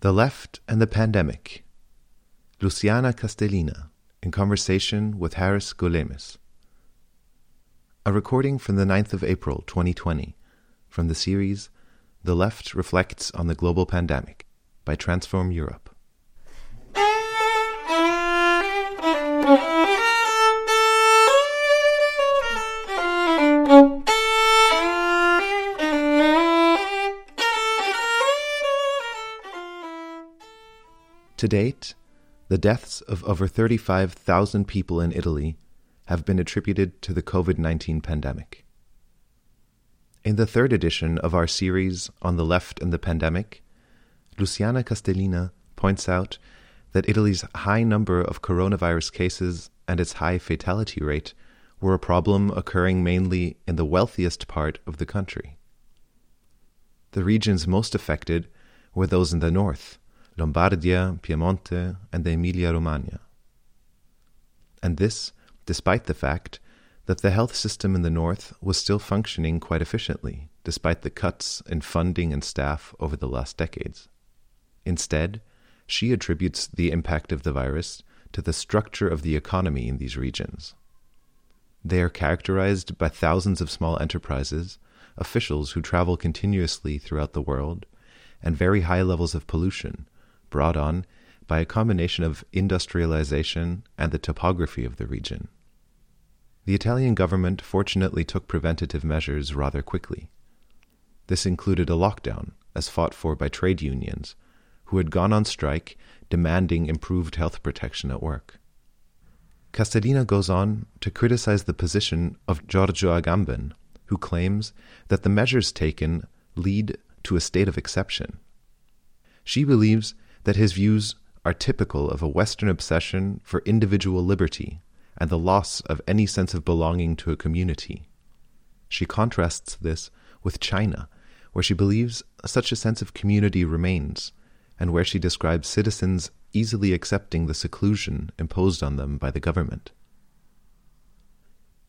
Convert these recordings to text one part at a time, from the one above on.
The Left and the Pandemic. Luciana Castellina in conversation with Harris Golemis. A recording from the 9th of April 2020 from the series The Left Reflects on the Global Pandemic by Transform Europe. To date, the deaths of over 35,000 people in Italy have been attributed to the COVID 19 pandemic. In the third edition of our series on the left and the pandemic, Luciana Castellina points out that Italy's high number of coronavirus cases and its high fatality rate were a problem occurring mainly in the wealthiest part of the country. The regions most affected were those in the north Lombardia, Piemonte, and Emilia Romagna. And this despite the fact that the health system in the north was still functioning quite efficiently, despite the cuts in funding and staff over the last decades. Instead, she attributes the impact of the virus to the structure of the economy in these regions. They are characterized by thousands of small enterprises, officials who travel continuously throughout the world, and very high levels of pollution, brought on by a combination of industrialization and the topography of the region. The Italian government fortunately took preventative measures rather quickly. This included a lockdown, as fought for by trade unions, who had gone on strike demanding improved health protection at work. Castellina goes on to criticize the position of Giorgio Agamben, who claims that the measures taken lead to a state of exception. She believes that his views are typical of a Western obsession for individual liberty and the loss of any sense of belonging to a community. She contrasts this with China, where she believes such a sense of community remains, and where she describes citizens easily accepting the seclusion imposed on them by the government.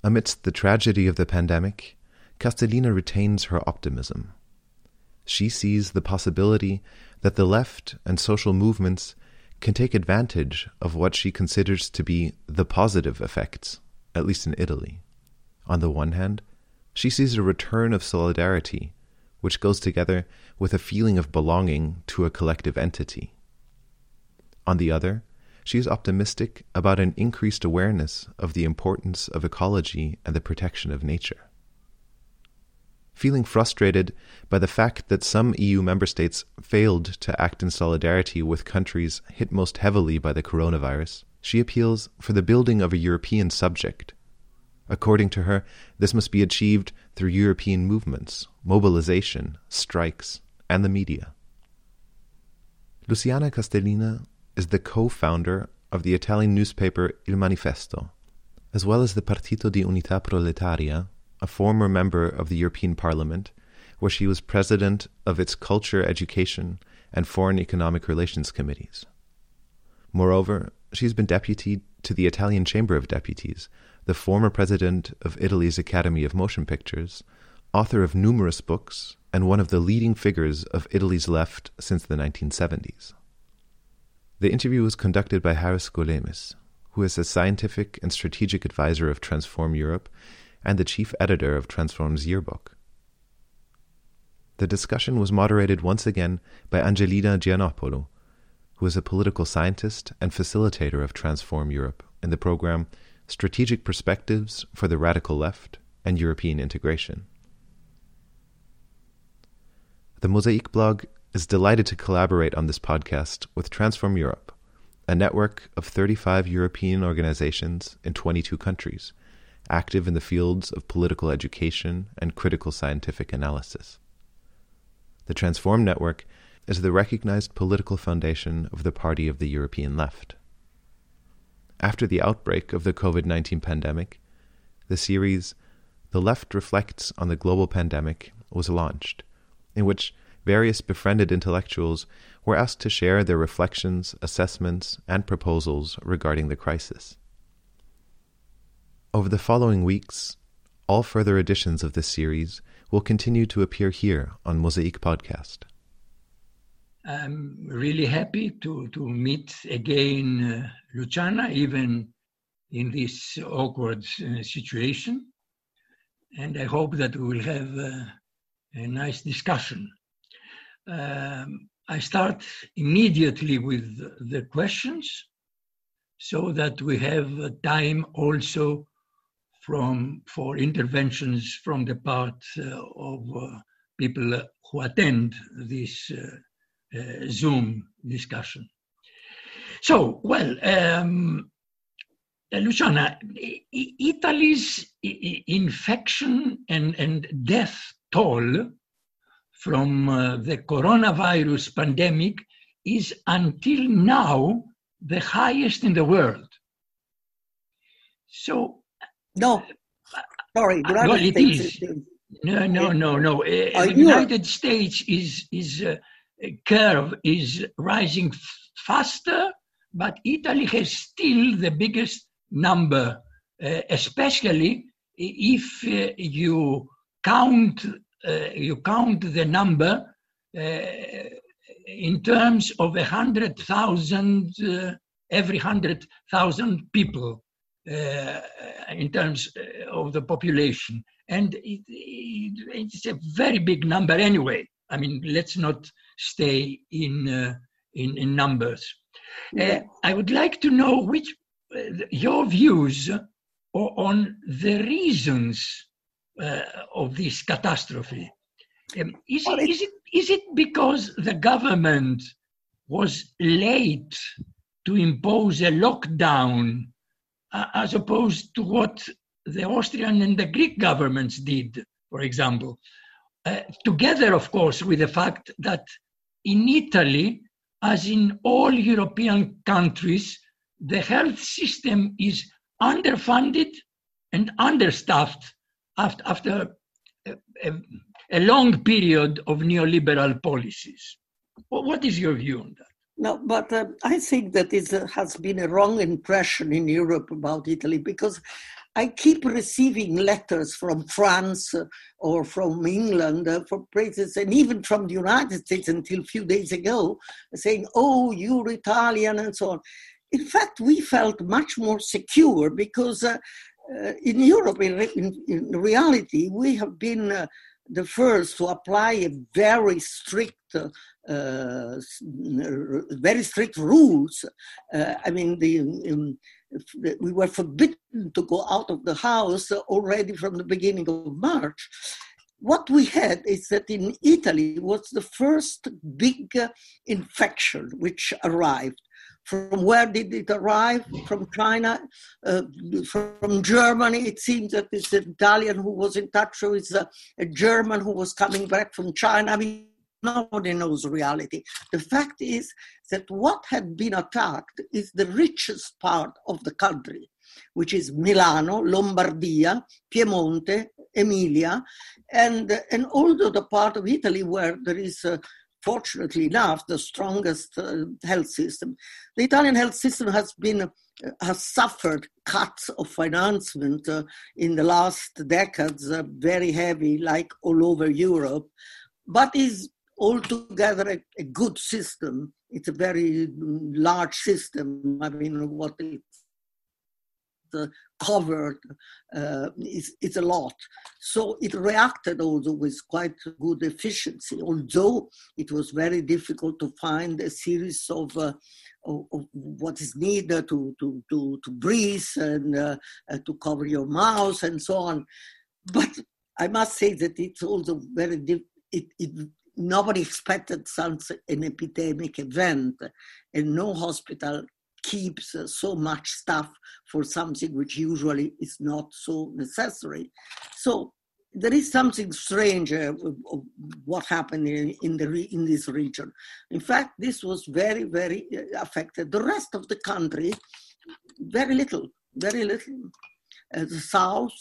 Amidst the tragedy of the pandemic, Castellina retains her optimism. She sees the possibility that the left and social movements can take advantage of what she considers to be the positive effects, at least in Italy. On the one hand, she sees a return of solidarity, which goes together with a feeling of belonging to a collective entity. On the other, she is optimistic about an increased awareness of the importance of ecology and the protection of nature feeling frustrated by the fact that some EU member states failed to act in solidarity with countries hit most heavily by the coronavirus, she appeals for the building of a European subject. According to her, this must be achieved through European movements, mobilization, strikes, and the media. Luciana Castellina is the co founder of the Italian newspaper Il Manifesto, as well as the Partito di Unità Proletaria, a former member of the European Parliament, where she was president of its Culture, Education, and Foreign Economic Relations committees. Moreover, she's been deputy to the Italian Chamber of Deputies, the former president of Italy's Academy of Motion Pictures, author of numerous books, and one of the leading figures of Italy's left since the 1970s. The interview was conducted by Harris Golemis, who is a scientific and strategic advisor of Transform Europe and the chief editor of Transform's yearbook. The discussion was moderated once again by Angelina Giannopoulou, who is a political scientist and facilitator of Transform Europe in the program Strategic Perspectives for the Radical Left and European Integration. The Mosaic blog is delighted to collaborate on this podcast with Transform Europe, a network of 35 European organizations in 22 countries active in the fields of political education and critical scientific analysis. The Transform Network is the recognized political foundation of the Party of the European Left. After the outbreak of the COVID 19 pandemic, the series The Left Reflects on the Global Pandemic was launched, in which various befriended intellectuals were asked to share their reflections, assessments, and proposals regarding the crisis. Over the following weeks, all further editions of this series will continue to appear here on Mosaic Podcast. I'm really happy to, to meet again uh, Luciana, even in this awkward uh, situation. And I hope that we will have uh, a nice discussion. Um, I start immediately with the questions so that we have time also from for interventions from the part uh, of uh, people who attend this uh, Zoom discussion. So, well, um, Luciana, Italy's infection and, and death toll from uh, the coronavirus pandemic is until now the highest in the world. So, no, sorry, uh, well, it is. No, no, no, no. Uh, the United States is is uh, curve is rising faster, but Italy has still the biggest number, uh, especially if uh, you count uh, you count the number in terms of a hundred thousand every hundred thousand people in terms of the population, and it, it, it's a very big number anyway. I mean, let's not stay in in, in numbers. Uh, I would like to know which your views on the reasons uh, of this catastrophe. Um, is, it, is, it, is it because the government was late to impose a lockdown uh, as opposed to what the Austrian and the Greek governments did, for example? Uh, together, of course, with the fact that in Italy, as in all European countries, the health system is underfunded and understaffed after, after a, a, a long period of neoliberal policies. What is your view on that? No, but uh, I think that it uh, has been a wrong impression in Europe about Italy because I keep receiving letters from France uh, or from England uh, for praises, and even from the United States until a few days ago, saying, "Oh, you're Italian," and so on. In fact, we felt much more secure because uh, in Europe, in, in, in, reality, we have been the first to apply a very strict, very strict rules. Uh, I mean, the, um, we were forbidden to go out of the house already from the beginning of March what we had is that in Italy was the first big infection which arrived. From where did it arrive? From China, uh, from Germany. It seems that it's an Italian who was in touch with a, a German who was coming back from China. I mean, nobody knows reality. The fact is that what had been attacked is the richest part of the country, which is Milano, Lombardia, Piemonte, Emilia, and, and also the part of Italy where there is uh, fortunately enough, the strongest uh, health system. The Italian health system has been uh, has suffered cuts of financement uh, in the last decades, uh, very heavy, like all over Europe, but is altogether a, a good system. It's a very large system. I mean, what it's uh, covered uh, is, is a lot. So it reacted also with quite good efficiency, although it was very difficult to find a series of, uh, of, what is needed to, to, to, to breathe and uh, uh, to cover your mouth and so on. But I must say that it's also very. It, it, nobody expected such an epidemic event, and no hospital keeps uh, so much stuff for something which usually is not so necessary. So there is something strange uh, of what happened in, in, the in this region. In fact, this was very very uh, affected. The rest of the country, very little, very little. Uh, the south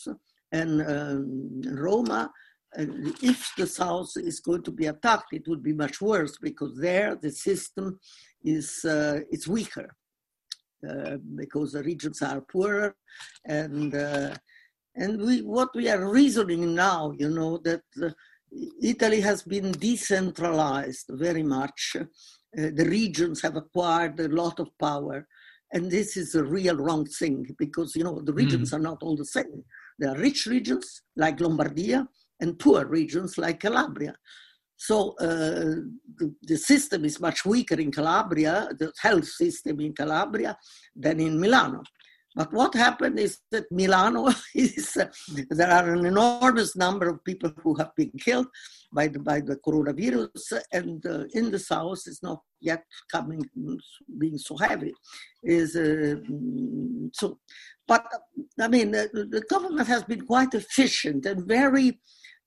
and um, Roma. If the south is going to be attacked, it would be much worse because there the system is uh, is weaker. Uh, because the regions are poorer and uh, and we what we are reasoning now you know that uh, Italy has been decentralized very much uh, the regions have acquired a lot of power. And this is a real wrong thing because, you know, the regions mm. are not all the same. There are rich regions like Lombardia and poor regions like Calabria. So uh, the, the, system is much weaker in Calabria, the health system in Calabria, than in Milano. But what happened is that Milano is, uh, there are an enormous number of people who have been killed by the, by the coronavirus, and uh, in the south it's not yet coming, being so heavy. Is uh, so, but I mean, the, the government has been quite efficient and very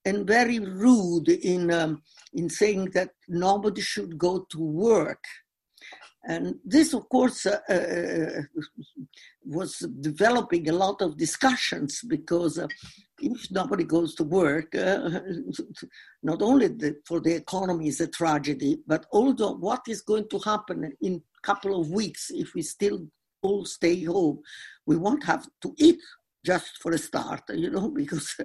and very rude in um, in saying that nobody should go to work. And this, of course, uh, uh, was developing a lot of discussions because uh, if nobody goes to work, uh, not only the, for the economy is a tragedy, but also what is going to happen in a couple of weeks if we still all stay home. We won't have to eat just for a start, you know, because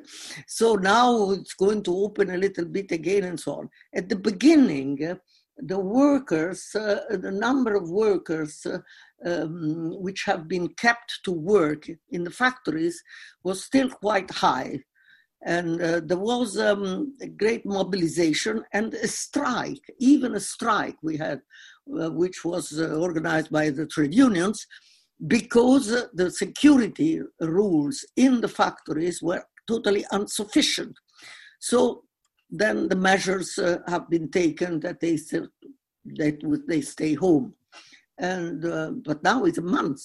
so now it's going to open a little bit again and so on. At the beginning, the workers, uh, the number of workers uh, um, which have been kept to work in the factories was still quite high. And uh, there was um, a great mobilization and a strike, even a strike we had, uh, which was uh, organized by the trade unions, because the security rules in the factories were totally insufficient. So then the measures uh, have been taken that they that they stay home, and uh, but now it's a month,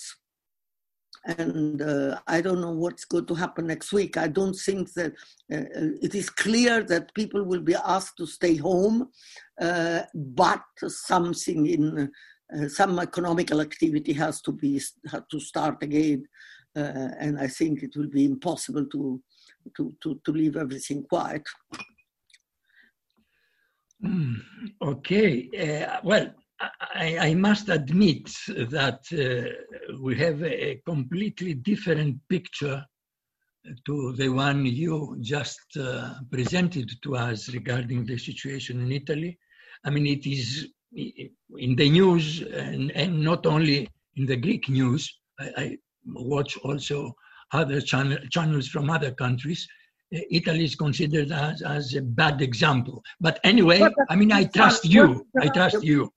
and uh, I don't know what's going to happen next week. I don't think that uh, uh, it is clear that people will be asked to stay home, uh, but something in some economical activity has to be to start again, and I think it will be impossible to to to, to leave everything quiet. Okay. Uh, well, I, I, must admit that uh, we have a completely different picture to the one you just uh, presented to us regarding the situation in Italy. I mean, it is in the news and, and not only in the Greek news. I, I watch also other channel, channels from other countries uh, Italy is considered as, as a bad example. But anyway, I mean, I trust you. I trust you.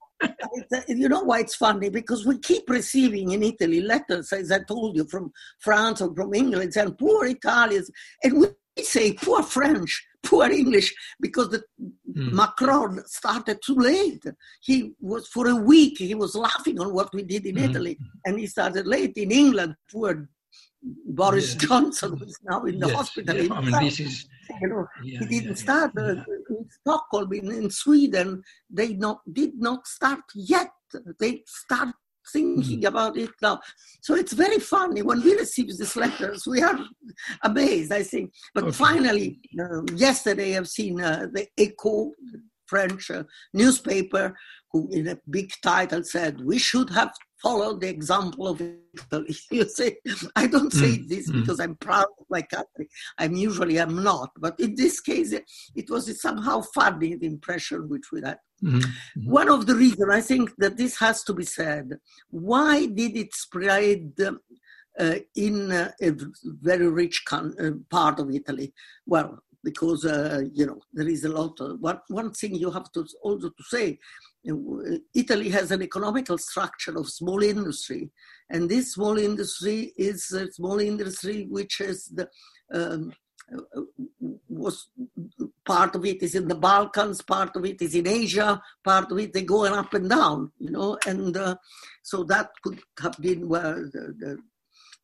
you know why it's funny? Because we keep receiving in Italy letters, as I told you, from France or from England, saying poor Italians. And we say poor French, poor English, because the mm. Macron started too late. He was, for a week, he was laughing on what we did in mm. Italy. And he started late in England, poor Boris yeah. Johnson, who's now in the yes. hospital. Yeah. I mean, this is, you know, yeah, he didn't start uh, in Stockholm, in, in, Sweden. They not did not start yet. They start thinking mm. about it now. So it's very funny when we receive these letters. We are amazed, I think. But okay. finally, uh, yesterday I've seen uh, the Echo, French uh, newspaper, who in a big title said, "We should have follow the example of Italy. You say, I don't say mm. this mm. because I'm proud of my country. I'm usually I'm not, but in this case, it was somehow funny the impression which we had. Mm-hmm. One of the reasons I think that this has to be said. Why did it spread? Uh, in uh, a very rich con- uh, part of Italy. Well, because uh, you know there is a lot of one, one thing you have to also to say Italy has an economical structure of small industry, and this small industry is a small industry which is the um, was part of it is in the Balkans, part of it is in Asia, part of it they go up and down, you know, and uh, so that could have been where the, the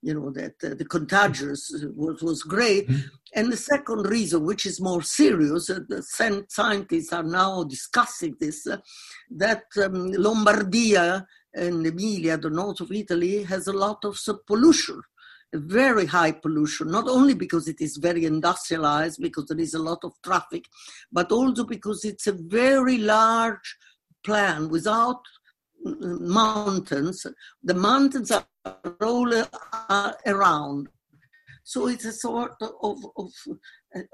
you know that uh, the contagious was, was great mm-hmm. and the second reason which is more serious uh, the scientists are now discussing this uh, that um, lombardia and emilia the north of italy has a lot of pollution very high pollution, not only because it is very industrialized, because there is a lot of traffic, but also because it's a very large plan without mountains. The mountains are all uh, around. So it's a sort of, of,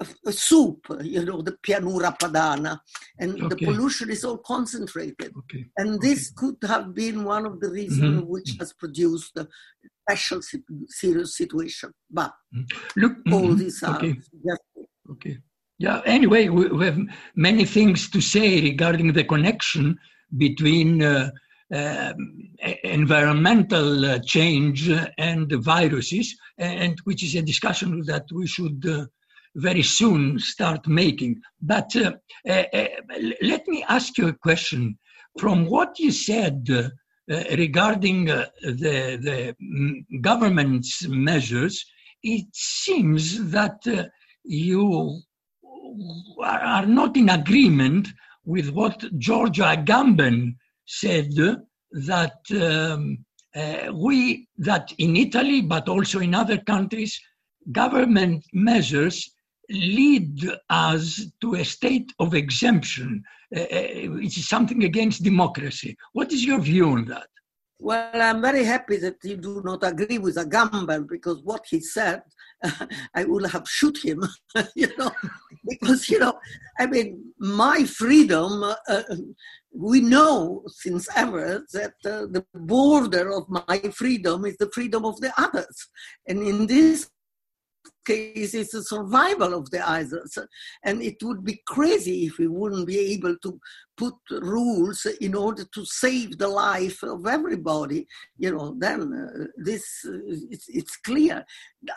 of a soup, you know, the Pianura Padana, and okay. the pollution is all concentrated. Okay. And this okay. could have been one of the reasons mm-hmm. which has produced the special serious situation. But mm-hmm. Look, all mm-hmm. these are okay. okay. Yeah. Anyway, we, we, have many things to say regarding the connection between. Uh, uh, environmental uh, change and viruses, and which is a discussion that we should uh, very soon start making. But uh, let me ask you a question. From what you said regarding the, the government's measures, it seems that you are not in agreement with what Giorgio Agamben said that um, uh, we that in Italy, but also in other countries, government measures lead us to a state of exemption, uh, uh which is something against democracy. What is your view on that? Well, I'm very happy that you do not agree with Agamben because what he said, I would have shoot him, you know, because, you know, I mean, my freedom, uh, we know since ever that uh, the border of my freedom is the freedom of the others. And in this case, it's the survival of the others. And it would be crazy if we wouldn't be able to put rules in order to save the life of everybody. You know, then uh, this, uh, it's, it's, clear.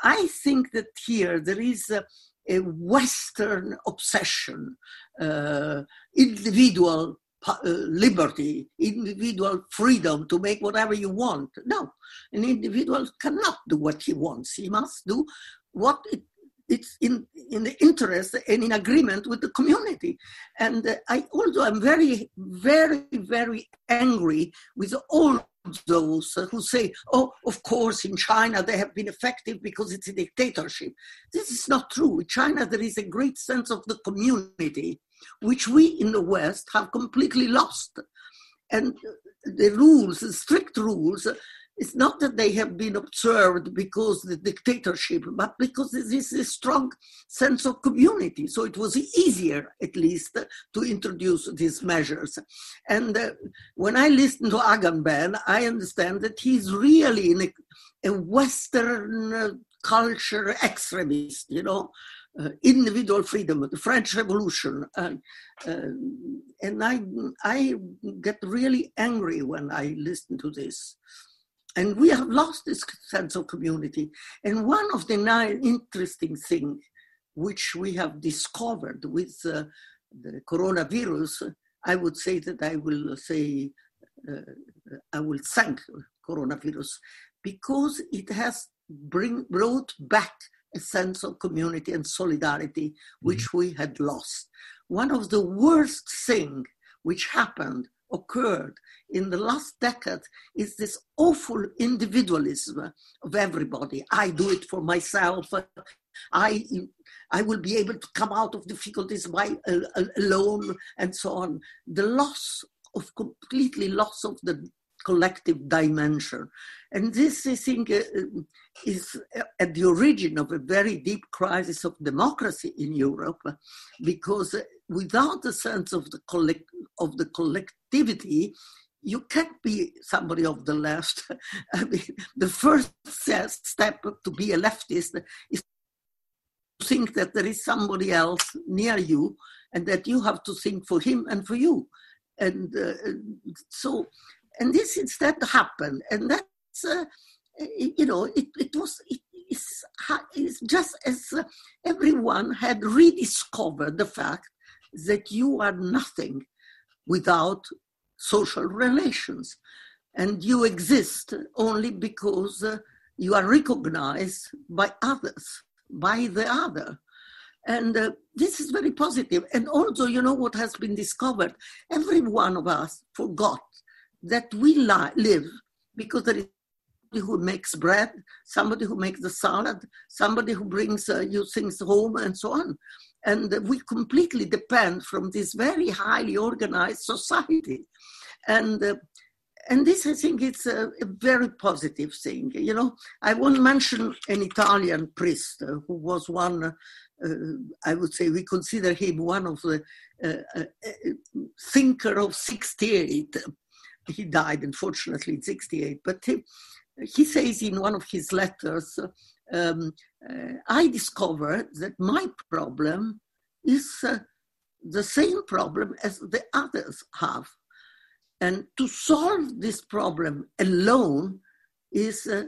I think that here there is a, a Western obsession, uh, individual uh, liberty, individual freedom to make whatever you want. No, an individual cannot do what he wants. He must do what it, it's in, in the interest and in agreement with the community. And uh, I also am very, very, very angry with all those who say, oh, of course, in China they have been effective because it's a dictatorship. This is not true. In China, there is a great sense of the community which we in the West have completely lost. And the rules, the strict rules, it's not that they have been observed because the dictatorship, but because there is a strong sense of community. So it was easier, at least, to introduce these measures. And uh, when I listen to Agamben, I understand that he's really a, a Western uh, culture extremist, you know, uh, individual freedom, the French Revolution. Uh, uh, and I, I get really angry when I listen to this. And we have lost this sense of community. And one of the nine interesting things which we have discovered with uh, the coronavirus, I would say that I will say, uh, I will thank coronavirus because it has bring, brought back a sense of community and solidarity which mm-hmm. we had lost. One of the worst things which happened, occurred in the last decade is this awful individualism of everybody. I do it for myself. I, I will be able to come out of difficulties by uh, alone and so on. The loss of completely loss of the collective dimension. And this, I think, uh, is at the origin of a very deep crisis of democracy in Europe, because without a sense of the, collect- of the collectivity, you can't be somebody of the left. I mean, the first step to be a leftist is to think that there is somebody else near you and that you have to think for him and for you. And uh, so and this instead happened, and that's uh, you know it, it was it, it's, it's just as uh, everyone had rediscovered the fact that you are nothing without social relations. And you exist only because uh, you are recognized by others by the other. And uh, this is very positive. positive. And also you know what has been discovered? Every one of us forgot that we li- live because there is somebody who makes bread, somebody who makes the salad, somebody who brings uh, you things home, and so on. And we completely depend from this very highly organized society. And uh, and this, I think, it's a, a, very positive thing. You know, I won't mention an Italian priest uh, who was one, uh, I would say we consider him one of the uh, uh, thinker of 68. He died, unfortunately, in 68. But he, he says in one of his letters, um, uh, I discovered that my problem is the same problem as the others have and to solve this problem alone is uh,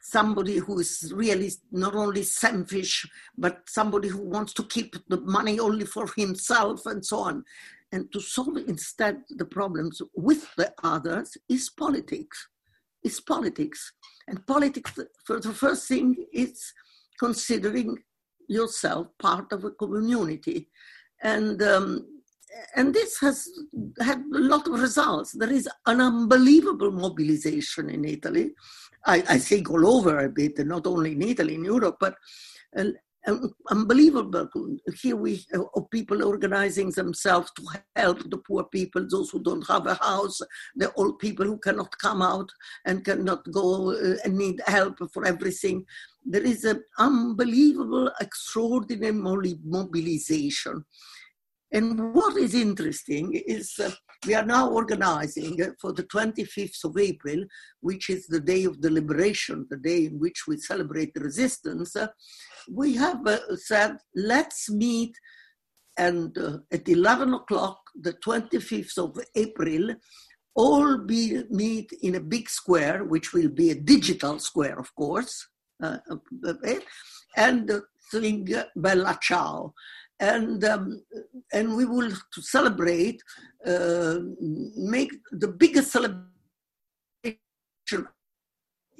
somebody who is really not only selfish, but somebody who wants to keep the money only for himself and so on. And to solve instead the problems with the others is politics. Is politics. And politics, for the first thing, is considering yourself part of a community. And um, and this has had a lot of results. There is an unbelievable mobilization in Italy. I, I think all over a bit, not only in Italy, in Europe, but uh, unbelievable. Here we uh, people organizing themselves to help the poor people, those who don't have a house, the old people who cannot come out and cannot go uh, and need help for everything. There is an unbelievable, extraordinary mobilization. And what is interesting is uh, we are now organizing for the 25th of April, which is the day of the liberation, the day in which we celebrate the resistance. Uh, we have uh, said, let's meet and uh, at 11 o'clock, the 25th of April, all be meet in a big square, which will be a digital square, of course, uh, uh, and sing Bella Ciao. And um, and we will to celebrate uh, make the biggest celebration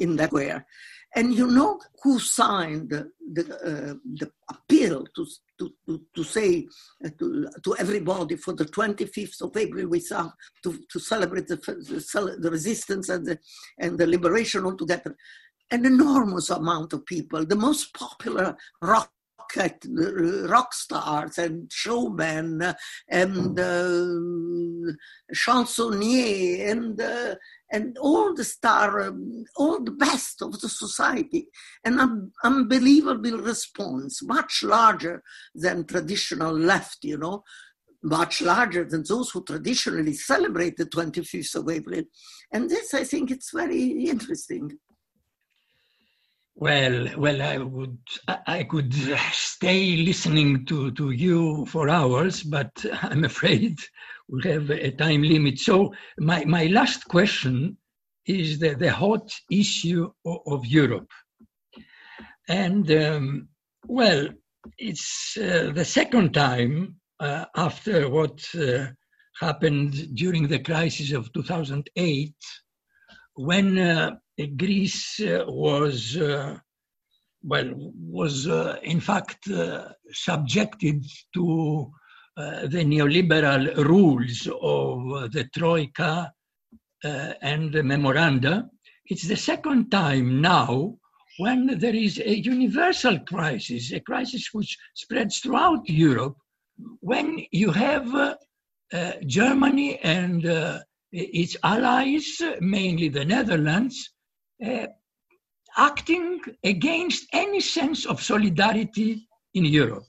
in that square. And you know who signed the the, uh, the appeal to, to, to, to say uh, to, to everybody for the 25th of April we saw to, to celebrate the, the, the resistance and the, and the liberation altogether. An enormous amount of people, the most popular rock rock stars and showmen and uh, chansonniers and uh, and all the star, um, all the best of the society, an un- unbelievable response, much larger than traditional left, you know, much larger than those who traditionally celebrate the 25th of April. And this, I think, it's very interesting. Well, well, I would, I could stay listening to, to you for hours, but I'm afraid we have a time limit. So my, my last question is the, the hot issue of, of Europe. And um, well, it's uh, the second time uh, after what uh, happened during the crisis of 2008 when uh, Greece uh, was uh, well was uh, in fact subjected to the neoliberal rules of the troika and the memoranda. It's the second time now when there is a universal crisis, a crisis which spreads throughout Europe, when you have uh, uh, Germany and uh, its allies, mainly the Netherlands, uh, acting against any sense of solidarity in Europe.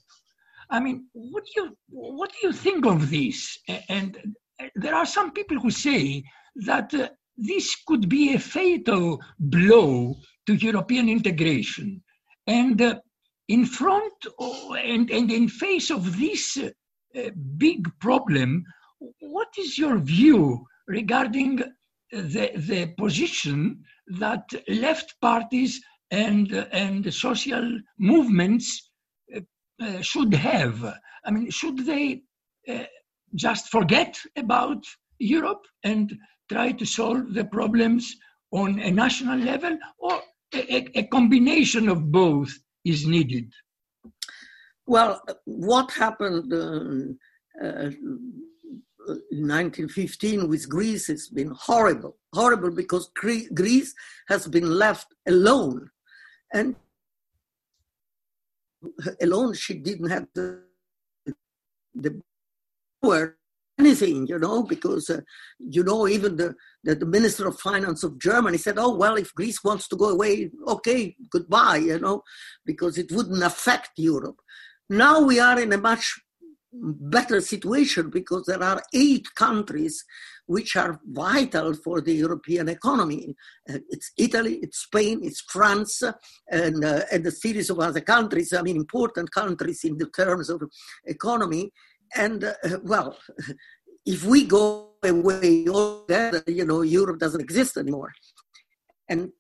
I mean, what do you what do you think of this? And there are some people who say that uh, this could be a fatal blow to European integration. And uh, in front of, and, and in face of this uh, big problem, what is your view regarding the, the position that left parties and, and social movements uh, uh, should have. I mean, should they uh, just forget about Europe and try to solve the problems on a national level, or a, a combination of both is needed? Well, what happened uh, uh, 1915 with Greece has been horrible, horrible because Greece has been left alone. And alone, she didn't have the, the power anything, you know, because, uh, you know, even the, the, the, Minister of Finance of Germany said, oh, well, if Greece wants to go away, okay, goodbye, you know, because it wouldn't affect Europe. Now we are in a much better situation because there are eight countries which are vital for the European economy. Uh, it's Italy, it's Spain, it's France, and, uh, and a series of other countries, I mean, important countries in the terms of economy. And, uh, well, if we go away altogether, you know, Europe doesn't exist anymore. And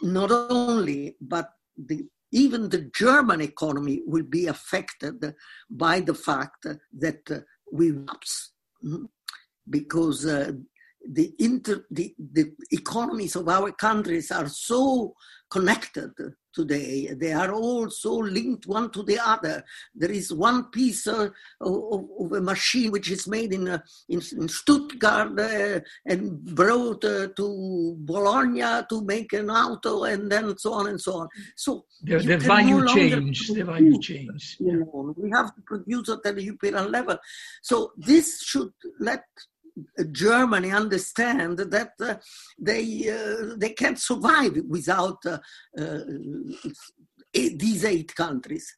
not only, but the even the German economy will be affected by the fact that we lapse. Mm-hmm because uh, the, inter, the, the economies of our countries are so connected today. They are all so linked one to the other. There is one piece uh, of, of, a machine which is made in, uh, in, in, Stuttgart uh, and brought uh, to Bologna to make an auto and then so on and so on. So the, the value no change, the value change. We have to produce at the European level. So this should let Germany understand that uh, they uh, they can't survive without uh, uh these eight countries.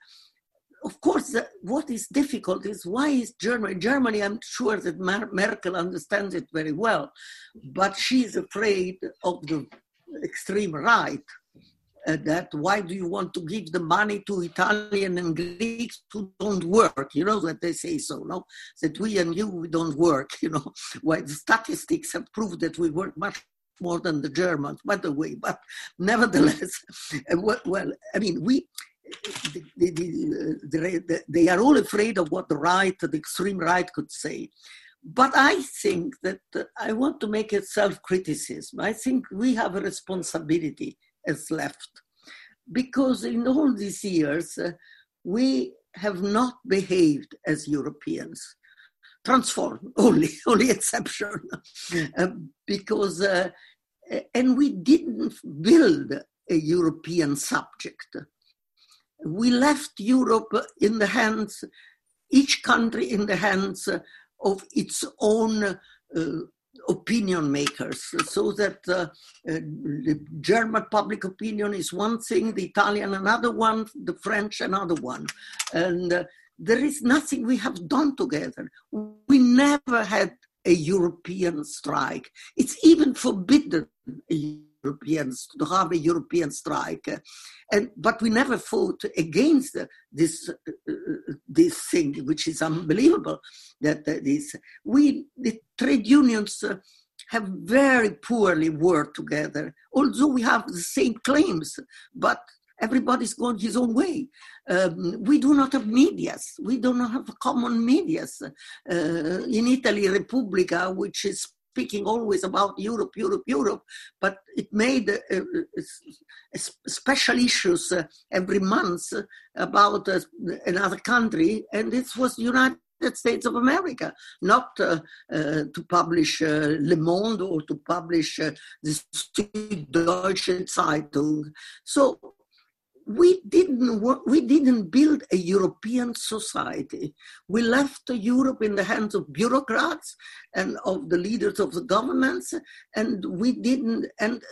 Of course, what is difficult is why is Germany? Germany, I'm sure that Mer- Merkel understands it very well, but she's afraid of the extreme right uh, that why do you want to give the money to Italian and Greeks who don't work? You know that they say so, no? That we and you we don't work, you know. Why the statistics have proved that we work much more than the Germans, by the way. But nevertheless, uh, well, I mean, we. The, they are all afraid of what the right, the extreme right, could say. But I think that uh, I want to make a self criticism. I think we have a responsibility has left. Because in all these years, uh, we have not behaved as Europeans. Transform, only, only exception. uh, because, uh, and we didn't build a European subject. We left Europe in the hands, each country in the hands of its own uh, opinion makers so that uh, uh, the german public opinion is one thing the italian another one the french another one. And uh, there is nothing we have done together. We never had a european strike. It's even forbidden Europeans to have a European strike, and but we never fought against this this thing, which is unbelievable. That this we the trade unions have very poorly worked together, although we have the same claims, but everybody's going his own way. Um, we do not have medias. We do not have common medias. Uh, in Italy, Repubblica, which is speaking always about Europe, Europe, Europe, but it made uh, uh, special issues uh, every month about uh, another country, and this was United States of America, not uh, uh, to publish uh, Le Monde or to publish the Süddeutsche Zeitung. So we didn't we didn't build a European society. We left Europe in the hands of bureaucrats and of the leaders of the governments, and we didn't. And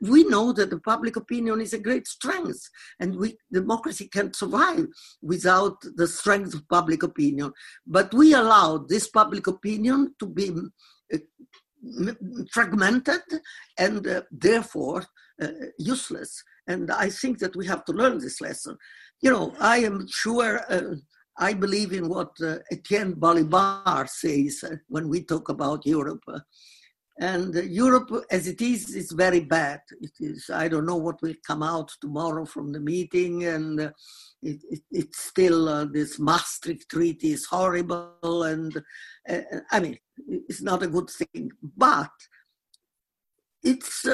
we know that the public opinion is a great strength, and we democracy can survive without the strength of public opinion. But we allowed this public opinion to be uh, fragmented and uh, therefore uh, useless. And I think that we have to learn this lesson. You know, I am sure, uh, I believe in what uh, Etienne Balibar says uh, when we talk about Europe. Uh, and Europe, as it is, is very bad. It is. I don't know what will come out tomorrow from the meeting, and uh, it, it, it's still uh, this Maastricht Treaty is horrible, and I mean, it's not a good thing. But it's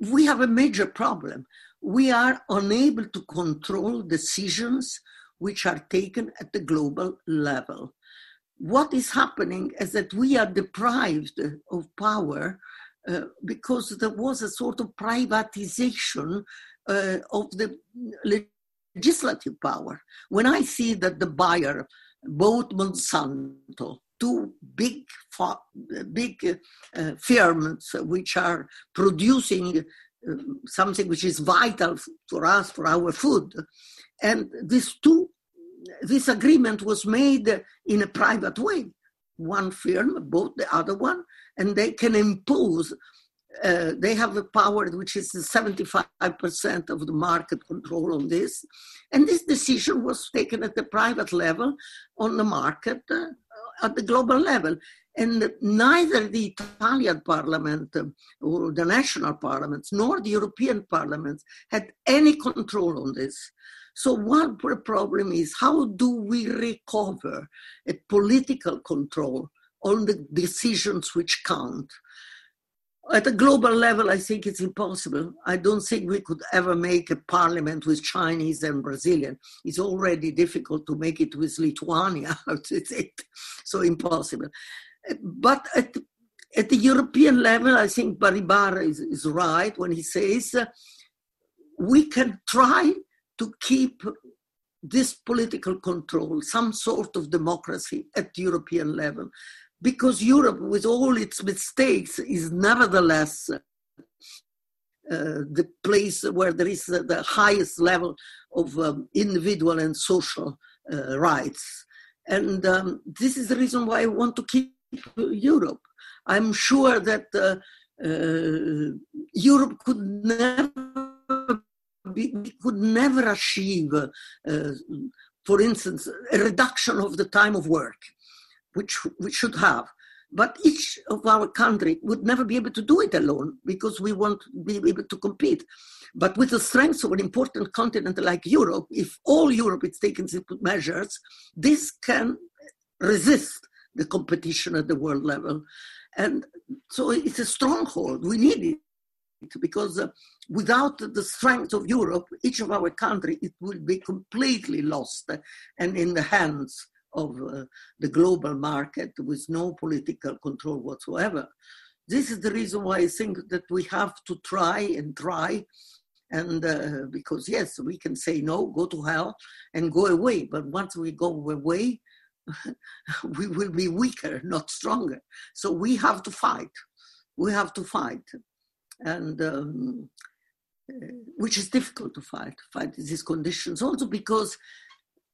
we have a major problem. We are unable to control decisions which are taken at the global level. What is happening is that we are deprived of power uh, because there was a sort of privatization uh, of the legislative power. When I see that the Bayer bought Monsanto, two big, big uh, firms which are producing uh, something which is vital for us, for our food. And these two, this agreement was made in a private way. One firm bought the other one, and they can impose uh, they have a power which is 75% of the market control on this. And this decision was taken at the private level on the market uh, at the global level. And neither the Italian parliament uh, or the national parliaments nor the European parliaments had any control on this. So one problem is how do we recover a political control on the decisions which count? At a global level, I think it's impossible. I don't think we could ever make a parliament with Chinese and Brazilian. It's already difficult to make it with Lithuania. it's so impossible. But at, at the European level, I think Balibar is, is right when he says uh, we can try to keep this political control, some sort of democracy at European level because Europe, with all its mistakes, is nevertheless uh, the place where there is the highest level of um, individual and social uh, rights. And um, this is the reason why I want to keep Europe. I'm sure that uh, uh Europe could never be, could never achieve, uh, for instance, a reduction of the time of work which we should have. But each of our country would never be able to do it alone because we won't be able to compete. But with the strength of an important continent like Europe, if all Europe is taking measures, this can resist the competition at the world level. And so it's a stronghold. We need it because uh, without the strength of Europe, each of our country, it will be completely lost and in the hands of uh, the global market with no political control whatsoever. This is the reason why I think that we have to try and try. And uh, because, yes, we can say no, go to hell and go away. But once we go away, we will be weaker, not stronger. So we have to fight. We have to fight. And um, which is difficult to fight, fight these conditions. Also because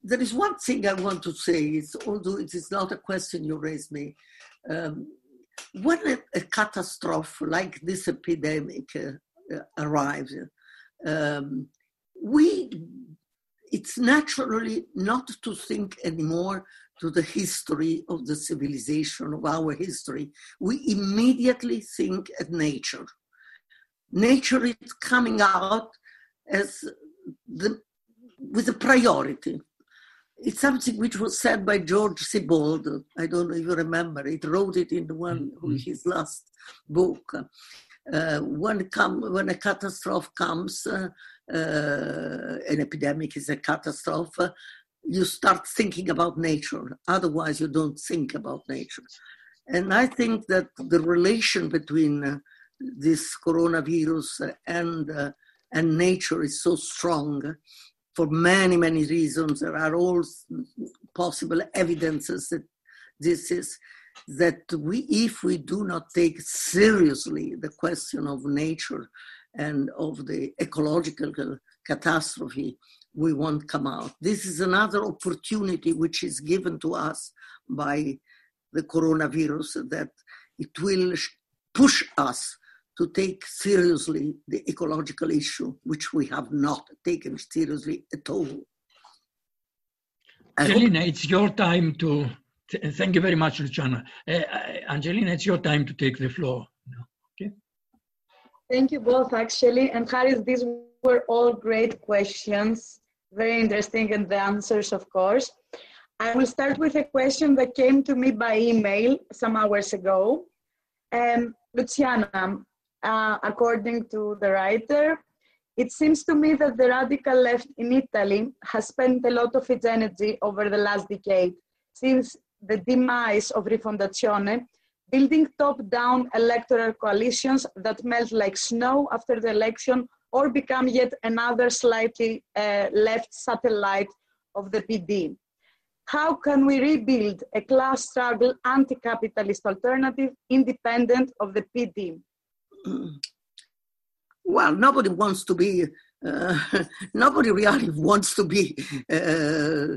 there is one thing I want to say, is, although it is not a question you raised me. Um, when a, a, catastrophe like this epidemic uh, uh, arrives, um, we, it's naturally not to think anymore to the history of the civilization, of our history. We immediately think at nature. Nature is coming out as the, with a priority it's something which was said by George Sibbald. I don't know if you remember. It wrote it in the one mm-hmm. his last book. Uh, when come when a catastrophe comes, uh, uh, an epidemic is a catastrophe. you start thinking about nature. Otherwise, you don't think about nature. And I think that the relation between uh, this coronavirus and uh, and nature is so strong for many, many reasons. There are all possible evidences that this is that we, if we do not take seriously the question of nature and of the ecological catastrophe, we won't come out. This is another opportunity which is given to us by the coronavirus that it will push us to take seriously the ecological issue, which we have not taken seriously at all. Angelina, hope... it's your time to. Thank you very much, Luciana. Uh, Angelina, it's your time to take the floor. Okay. Thank you both, actually. And Haris, these were all great questions, very interesting, and the answers, of course. I will start with a question that came to me by email some hours ago. Um, Luciana, uh, according to the writer, it seems to me that the radical left in Italy has spent a lot of its energy over the last decade, since the demise of Rifondazione, building top-down electoral coalitions that melt like snow after the election or become yet another slightly uh, left satellite of the PD. how can we rebuild a class struggle anti-capitalist alternative independent of the PD? Well, nobody wants to be uh, nobody really wants to be, uh,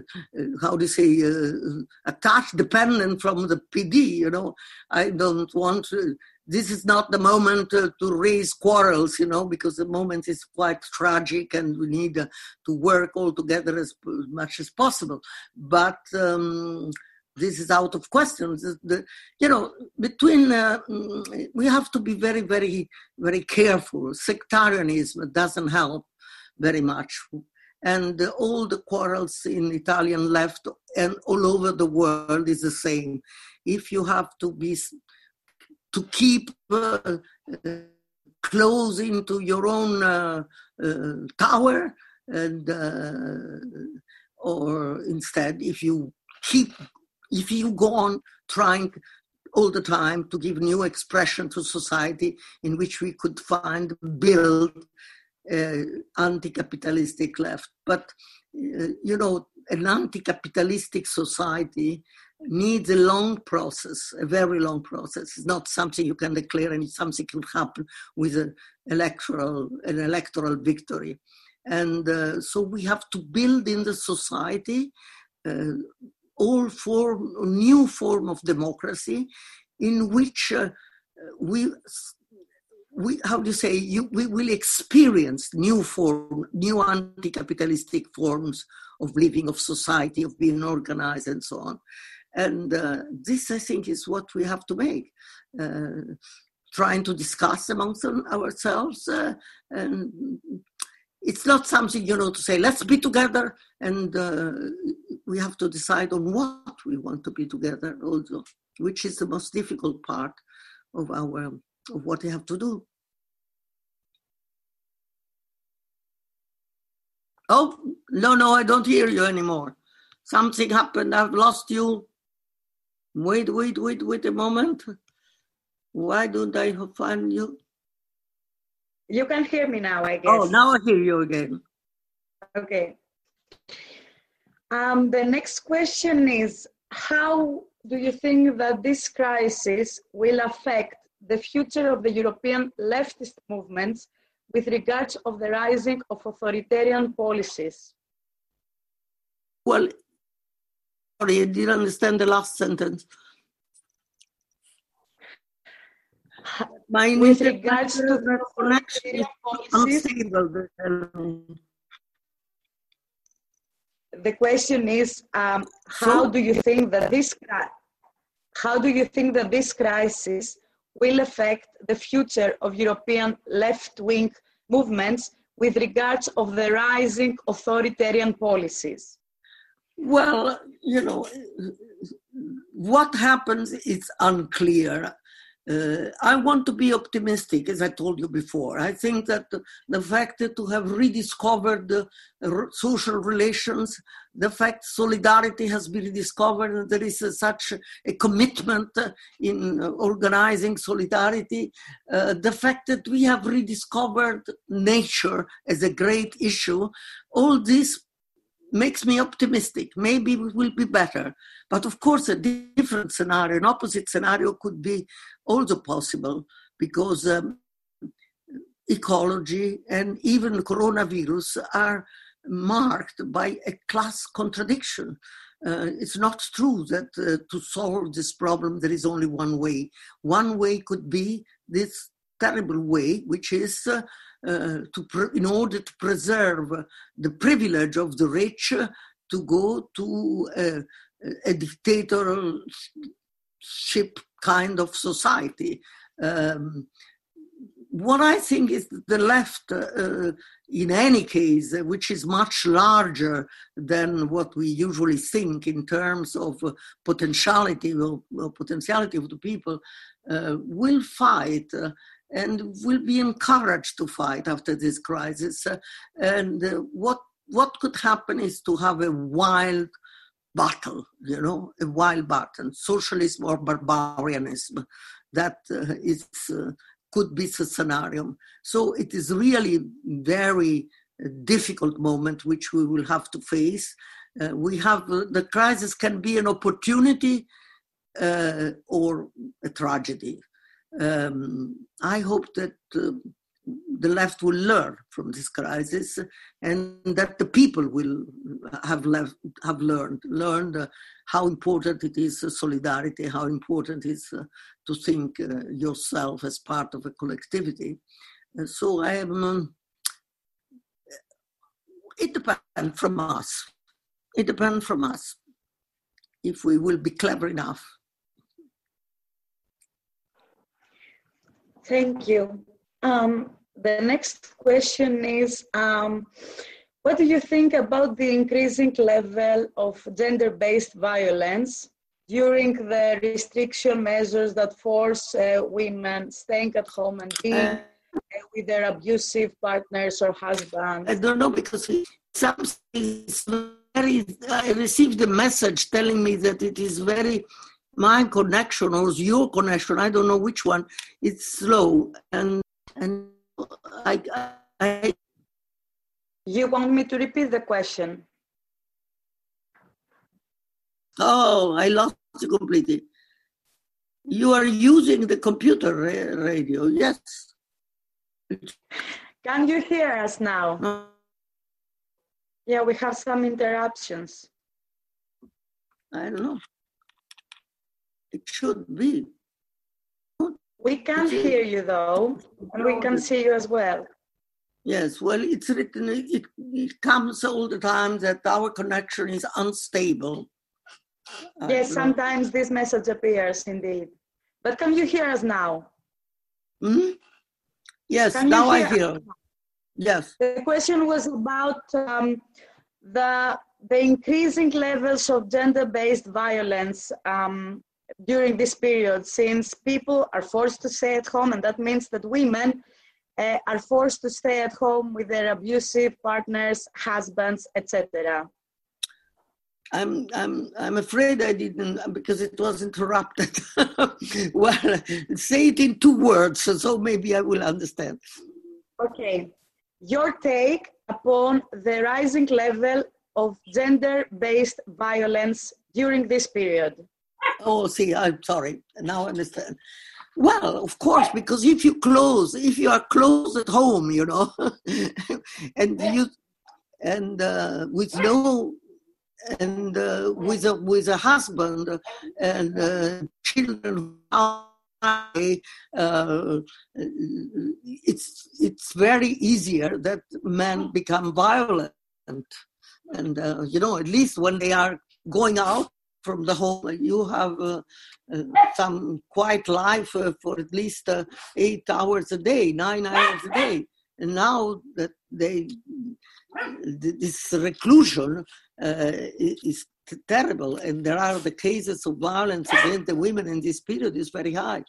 how do you say, uh, attached, dependent from the PD. You know, I don't want to, this is not the moment uh, to raise quarrels, you know, because the moment is quite tragic and we need uh, to work all together as, as much as possible. But um, this is out of question. The, you know, between, uh, mm, we have to be very, very, very careful. Sectarianism doesn't help very much. And uh, all the quarrels in Italian left and all over the world is the same. If you have to be to keep uh, uh, close into your own uh, uh tower and or instead if you keep if you go on trying all the time to give new expression to society in which we could find build uh, anti-capitalistic left but you know an anti-capitalistic society needs a long process, a very long process. It's not something you can declare and something can happen with an electoral, an electoral victory. And uh, so we have to build in the society uh, all form, new form of democracy in which uh, we we how do you say you, we will experience new form new anti-capitalistic forms of living of society of being organized and so on and uh, this, I think, is what we have to make. Uh, trying to discuss amongst ourselves. Uh, and it's not something, you know, to say, let's be together. And uh, we have to decide on what we want to be together also, which is the most difficult part of our, of what we have to do. Oh, no, no, I don't hear you anymore. Something happened. I've lost you. Wait, wait, wait, wait a moment. Why don't I find you? You can hear me now, I guess. Oh, now I hear you again. Okay. Um, the next question is How do you think that this crisis will affect the future of the European leftist movements with regards of the rising of authoritarian policies? Well, Sorry, I didn't understand the last sentence. My With regards to the connection unstable. The question is, um, how do you think that this how do you think that this crisis will affect the future of European left-wing movements with regards of the rising authoritarian policies? Well, you know, what happens is unclear. Uh, I want to be optimistic, as I told you before. I think that the fact that to have rediscovered the social relations, the fact solidarity has been rediscovered, and there is a, such a commitment in organizing solidarity, uh, the fact that we have rediscovered nature as a great issue, all this makes me optimistic. Maybe it will be better. But of course, a different scenario, an opposite scenario could be also possible because um, ecology and even coronavirus are marked by a class contradiction. Uh, it's not true that uh, to solve this problem there is only one way. One way could be this terrible way, which is uh, to pre- in order to preserve the privilege of the rich to go to a, a dictatorship kind of society. Um, what I think is the left, uh, in any case, uh, which is much larger than what we usually think in terms of uh, potentiality or, potentiality of the people, uh, will fight and will be encouraged to fight after this crisis. Uh, and uh, what what could happen is to have a wild battle, you know, a wild battle, socialism or barbarianism. That uh, is could be the scenario. So it is really very difficult moment which we will have to face. Uh, we have the crisis can be an opportunity uh, or a tragedy. Um, I hope that uh, the left will learn from this crisis and that the people will have left, have learned learned uh, how important it is uh, solidarity how important it is uh, to think uh, yourself as part of a collectivity. So i am um, it depends from us. It depends from us if we will be clever enough thank you um, the next question is um, what do you think about the increasing level of gender based violence during the restriction measures that force uh, women staying at home and being uh, with their abusive partners or husbands? I don't know because some very, I received a message telling me that it is very my connection or your connection, I don't know which one, it's slow and and I, I, you want me to repeat the question? Oh, I lost you completely. You are using the computer radio, yes. Can you hear us now? Yeah, we have some interruptions. I don't know. It should be. We can hear you though, and we can see you as well. Yes, well, it's written, it, it comes all the time that our connection is unstable. Yes, sometimes this message appears indeed. But can you hear us now? hmm Yes, can now hear I hear. Us? Yes. The question was about um, the the increasing levels of gender-based violence um, during this period since people are forced to stay at home and that means that women uh, are forced to stay at home with their abusive partners husbands etc I'm I'm I'm afraid I didn't because it was interrupted. well, say it in two words, so maybe I will understand. Okay, your take upon the rising level of gender-based violence during this period. Oh, see, I'm sorry. Now I understand. Well, of course, because if you close, if you are close at home, you know, and you, and uh, with no, and uh, with a with a husband and uh, children, uh, it's it's very easier that men become violent, and uh, you know, at least when they are going out from the home. You have uh, uh, some quiet life uh, for at least uh, eight hours a day, nine hours a day. And now that they, this reclusion uh, is terrible, and there are the cases of violence against the women in this period is very high.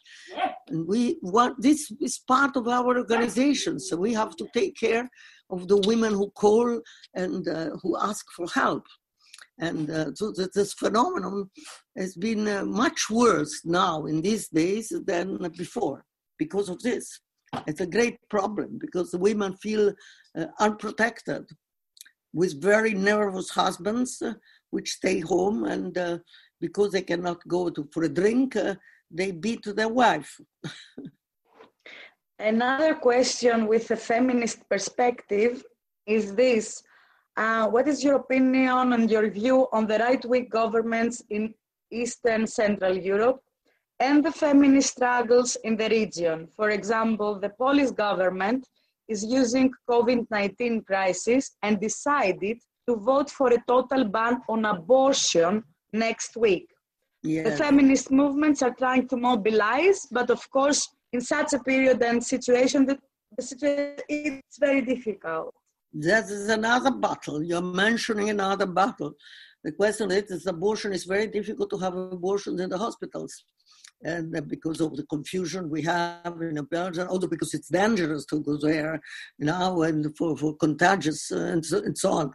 And we want this is part of our organization, so we have to take care of the women who call and who ask for help. And uh, so this phenomenon has been uh, much worse now in these days than before because of this. It's a great problem because the women feel uh, unprotected with very nervous husbands uh, which stay home and uh, because they cannot go to, for a drink, uh, they beat their wife. Another question with a feminist perspective is this uh, what is your opinion and your view on the right-wing governments in Eastern Central Europe and the feminist struggles in the region? For example, the Polish government is using COVID-19 crisis and decided to vote for a total ban on abortion next week. Yes. The feminist movements are trying to mobilize, but of course, in such a period and situation, the, the situation it's very difficult. That is another battle. You're mentioning another battle. The question is, is abortion is very difficult to have abortions in the hospitals. And because of the confusion we have in Belgium, also because it's dangerous to go there now and for, for contagious and so, and so on.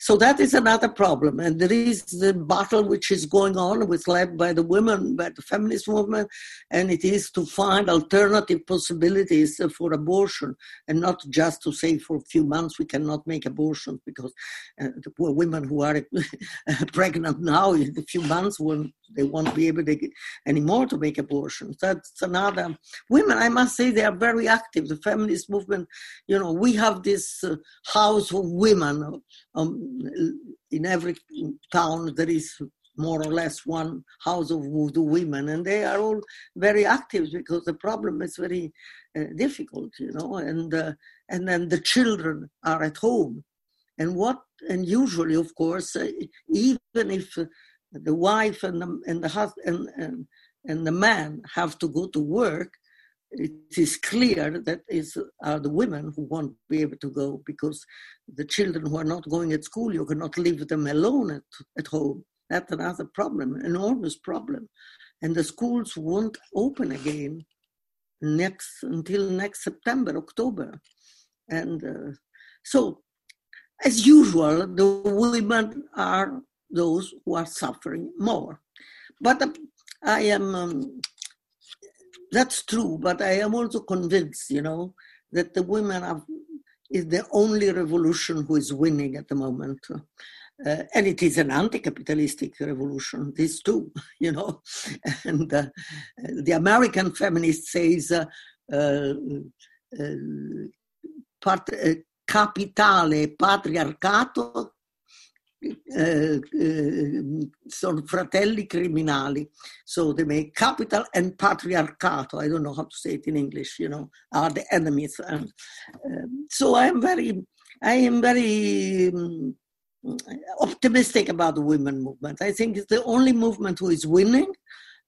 So that is another problem. And there is the battle which is going on, with led by the women, by the feminist movement, and it is to find alternative possibilities for abortion and not just to say for a few months we cannot make abortions because uh, the poor women who are pregnant now in a few months will they won't be able to get anymore to make abortions. That's another. Women, I must say, they are very active. The feminist movement, you know, we have this uh, house of women. Um, in every town, there is more or less one house of the women, and they are all very active because the problem is very uh, difficult, you know. And uh, and then the children are at home, and what and usually, of course, uh, even if the wife and the, and the husband and, and, and the man have to go to work, it is clear that is are the women who won't be able to go because the children who are not going at school, you cannot leave them alone at, at home. That's another problem, enormous problem. And the schools won't open again next until next September, October. And uh, so, as usual, the women are those who are suffering more. But uh, I am, um, that's true, but I am also convinced, you know, that the women are, is the only revolution who is winning at the moment. Uh, and it is an anti-capitalistic revolution, this too, you know. And uh, the American feminist says uh, uh, uh part, uh, capitale patriarcato uh, sono fratelli criminali. So they make capital and patriarcato. I don't know how to say it in English. You know, are the enemies. Um, so I am very, I am very um, optimistic about the women movement. I think it's the only movement who is winning.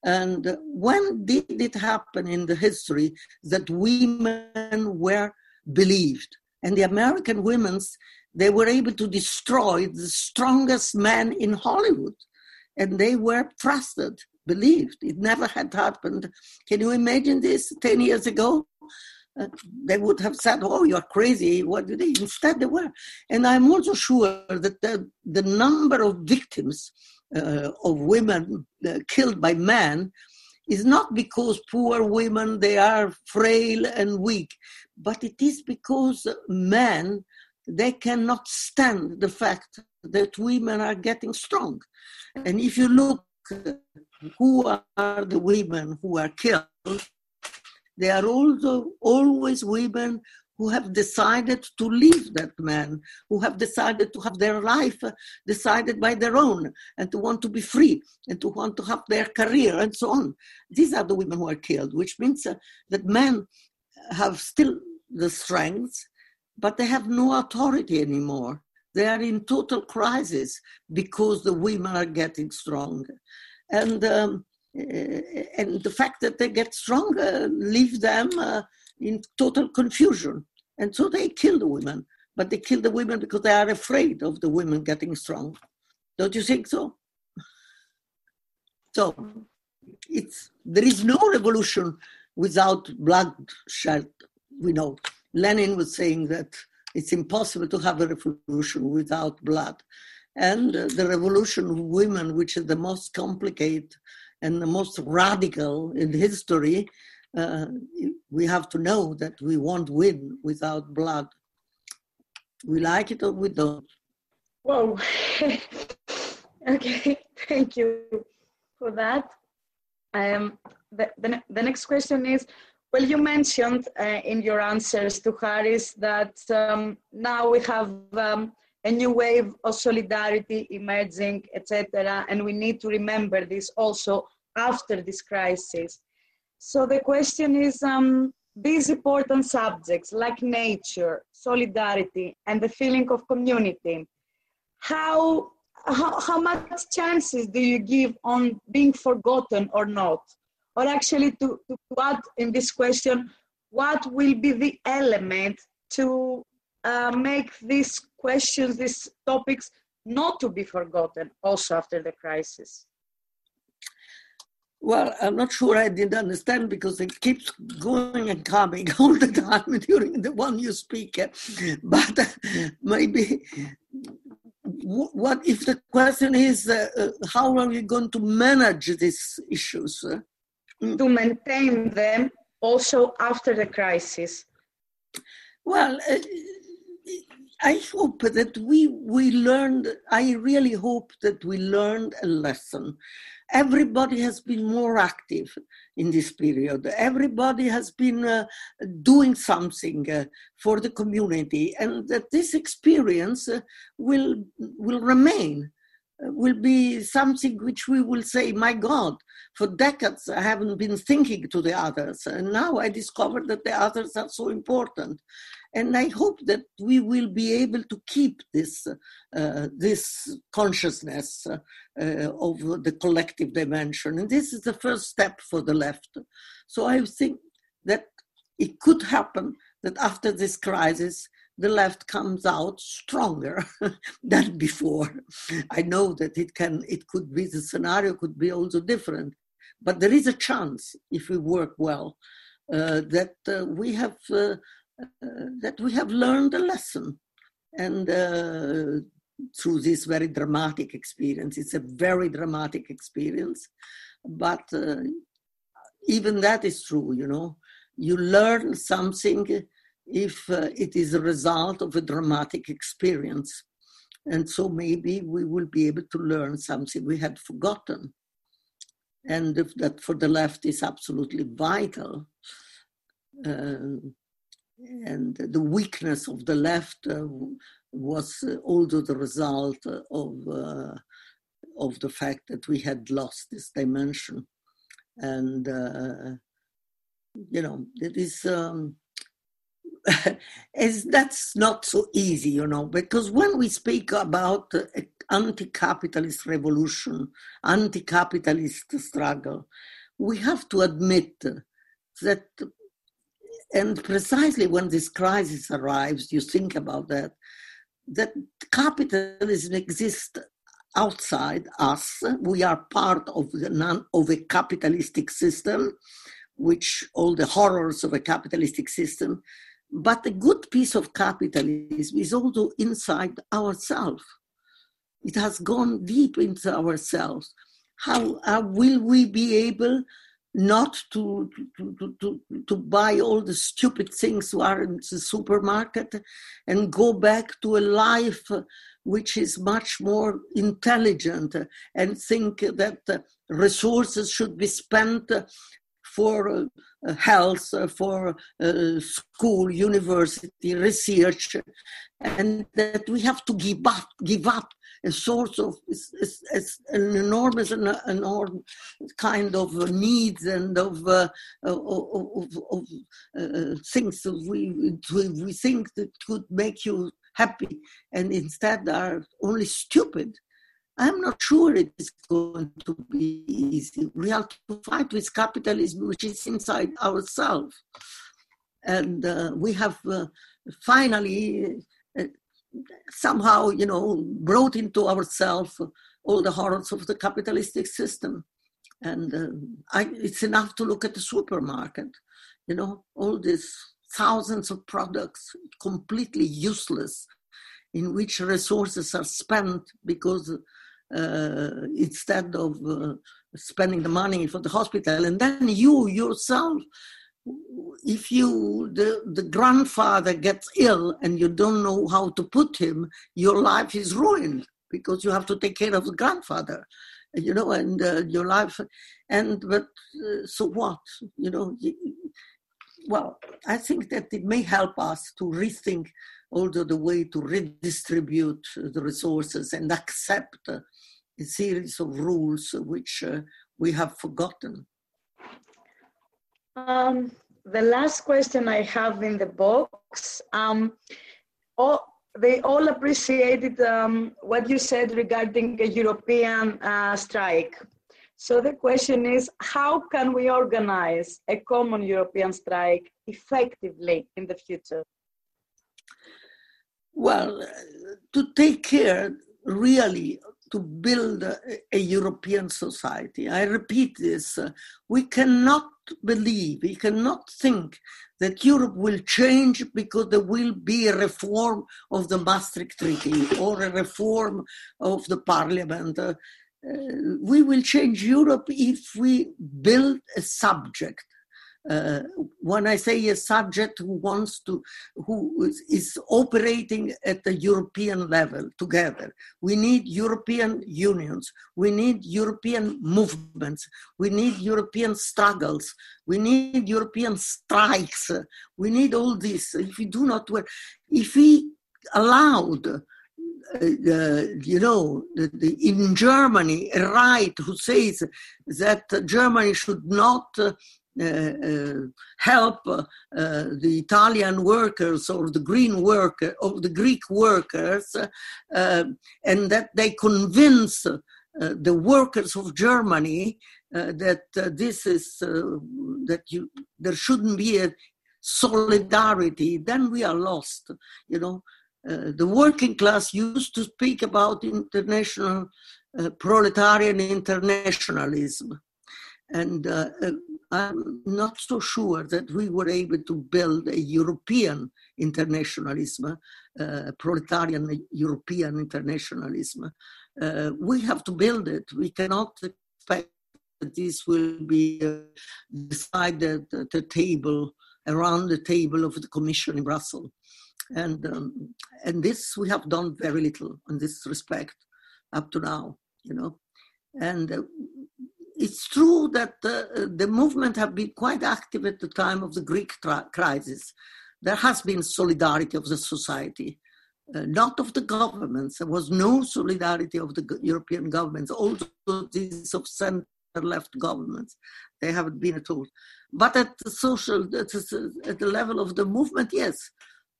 And when did it happen in the history that women were believed? And the American women's they were able to destroy the strongest man in Hollywood. And they were trusted, believed. It never had happened. Can you imagine this 10 years ago? Uh, they would have said, Oh, you're crazy. What did they? Instead, they were. And I'm also sure that the, the number of victims uh, of women uh, killed by men is not because poor women they are frail and weak but it is because men they cannot stand the fact that women are getting strong. And if you look who are the women who are killed, they are also always women who have decided to leave that man, who have decided to have their life decided by their own, and to want to be free, and to want to have their career, and so on. These are the women who are killed, which means uh, that men have still the strength but they have no authority anymore. They are in total crisis because the women are getting stronger. And, um, eh, and the fact that they get stronger leaves them uh, in total confusion. And so they kill the women, but they kill the women because they are afraid of the women getting strong. Don't you think so? So it's, there is no revolution without bloodshed, we know. Lenin was saying that it's impossible to have a revolution without blood. And uh, the revolution of women, which is the most complicated and the most radical in history, uh, we have to know that we won't win without blood. We like it or we don't. Whoa. okay, thank you for that. Um, the, the, the next question is well, you mentioned uh, in your answers to Harris that um, now we have um, a new wave of solidarity emerging, etc., and we need to remember this also after this crisis. So the question is, um, these important subjects like nature, solidarity, and the feeling of community, how, how, how much chances do you give on being forgotten or not? Or actually to, to add in this question, what will be the element to uh, make these questions, these topics, not to be forgotten also after the crisis? Well, I'm not sure I didn't understand because it keeps going and coming all the time during the one you speak. But maybe what if the question is uh, uh, how are we going to manage these issues? To maintain them also after the crisis. Well, uh, I hope that we we learned. I really hope that we learned a lesson everybody has been more active in this period. Everybody has been uh, doing something uh, for the community, and that this experience uh, will will remain. Uh, will be something which we will say, my God, for decades I haven't been thinking to the others, and now I discovered that the others are so important and I hope that we will be able to keep this uh, this consciousness uh, of the collective dimension, and this is the first step for the left. So I think that it could happen that after this crisis, the left comes out stronger than before. I know that it can, it could be the scenario could be also different, but there is a chance if we work well uh, that uh, we have uh, uh, that we have learned a lesson. And uh, through this very dramatic experience, it's a very dramatic experience. But uh, even that is true, you know. You learn something if it is a result of a dramatic experience. And so maybe we will be able to learn something we had forgotten. And that for the left is absolutely vital. Uh, and the weakness of the left uh, was uh, also the result of uh, of the fact that we had lost this dimension, and uh, you know it is. Um, is that's not so easy, you know, because when we speak about anti-capitalist revolution, anti-capitalist struggle, we have to admit that and precisely when this crisis arrives, you think about that, that capitalism exists outside us. We are part of, the non, of a capitalistic system, which all the horrors of a capitalistic system. But a good piece of capitalism is also inside ourselves. It has gone deep into ourselves. How, how will we be able not to, to, to, to, buy all the stupid things who are in the supermarket and go back to a life which is much more intelligent and think that resources should be spent for uh, health, for uh, school, university, research, and that we have to give up, give up a source of it's, it's, it's an enormous, an, enormous kind of needs and of uh, of, of, uh, things we we think that could make you happy, and instead are only stupid. I'm not sure it is going to be easy. We have to fight with capitalism, which is inside ourselves. And uh, we have uh, finally uh, somehow, you know, brought into ourselves all the horrors of the capitalistic system. And uh, I, it's enough to look at the supermarket, you know, all these thousands of products completely useless in which resources are spent because instead of uh, spending the money for the hospital. And then you yourself if you the, the grandfather gets ill and you don't know how to put him your life is ruined because you have to take care of the grandfather you know and uh, your life and but uh, so what you know well i think that it may help us to rethink also the way to redistribute the resources and accept a series of rules which uh, we have forgotten um, the last question I have in the box, um, all, they all appreciated um, what you said regarding a European uh, strike. So the question is, how can we organize a common European strike effectively in the future? Well, to take care really to build a, a European society. I repeat this. Uh, we cannot believe, we cannot think that Europe will change because there will be a reform of the Maastricht Treaty or a reform of the parliament. Uh, uh, we will change Europe if we build a subject uh, when I say a subject who wants to, who is, is, operating at the European level together, we need European unions, we need European movements, we need European struggles, we need European strikes, we need all this. If we do not work, if we allowed uh, you know, the, the, in Germany, a right who says that Germany should not uh, Uh, uh, help uh, the Italian workers or the green worker or the Greek workers, uh, and that they convince the workers of Germany that this is that you there shouldn't be a solidarity, then we are lost. You know, uh, the working class used to speak about international uh, proletarian internationalism. And uh, I'm not so sure that we were able to build a European internationalism, uh, proletarian European internationalism. Uh, we have to build it. We cannot expect that this will be uh, decided at the table, around the table of the Commission in Brussels. And, um, and this we have done very little in this respect up to now, you know. And uh, it's true that uh, the movement have been quite active at the time of the Greek crisis. There has been solidarity of the society, uh, not of the governments. There was no solidarity of the European governments, also these of center left governments. They haven't been at all. But at the social, at the, at the level of the movement, yes.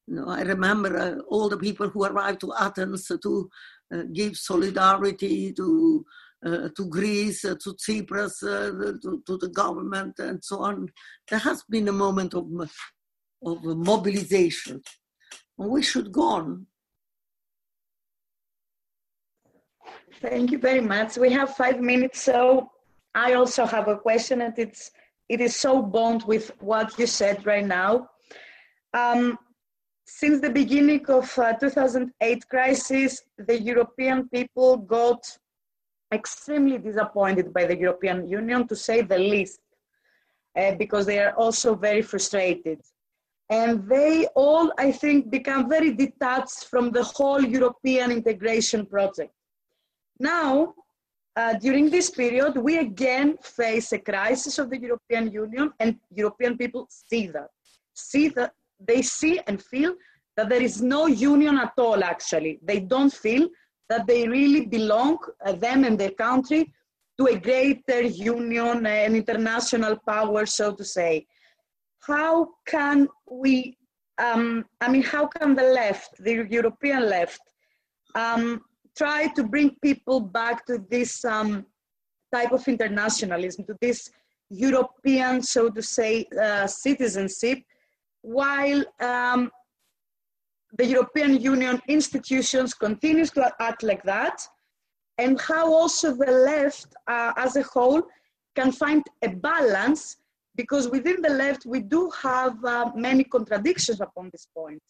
You know, I remember uh, all the people who arrived to Athens to uh, give solidarity to to Greece, uh, to Cyprus, uh, to, to, the government, and so on. There has been a moment of, of mobilization. And we should go on. Thank you very much. We have five minutes, so I also have a question, and it's it is so bound with what you said right now. Um, since the beginning of uh, 2008 crisis, the European people got extremely disappointed by the European Union, to say the least, uh, because they are also very frustrated. And they all, I think, become very detached from the whole European integration project. Now, uh, during this period, we again face a crisis of the European Union, and European people see that. See that they see and feel that there is no union at all, actually. They don't feel that they really belong, uh, them and their country, to a greater union and international power, so to say. How can we, um, I mean, how can the left, the European left, um, try to bring people back to this um, type of internationalism, to this European, so to say, uh, citizenship, while um, the European Union institutions continues to act like that, and how also the left uh, as a whole can find a balance, because within the left we do have uh, many contradictions upon this point.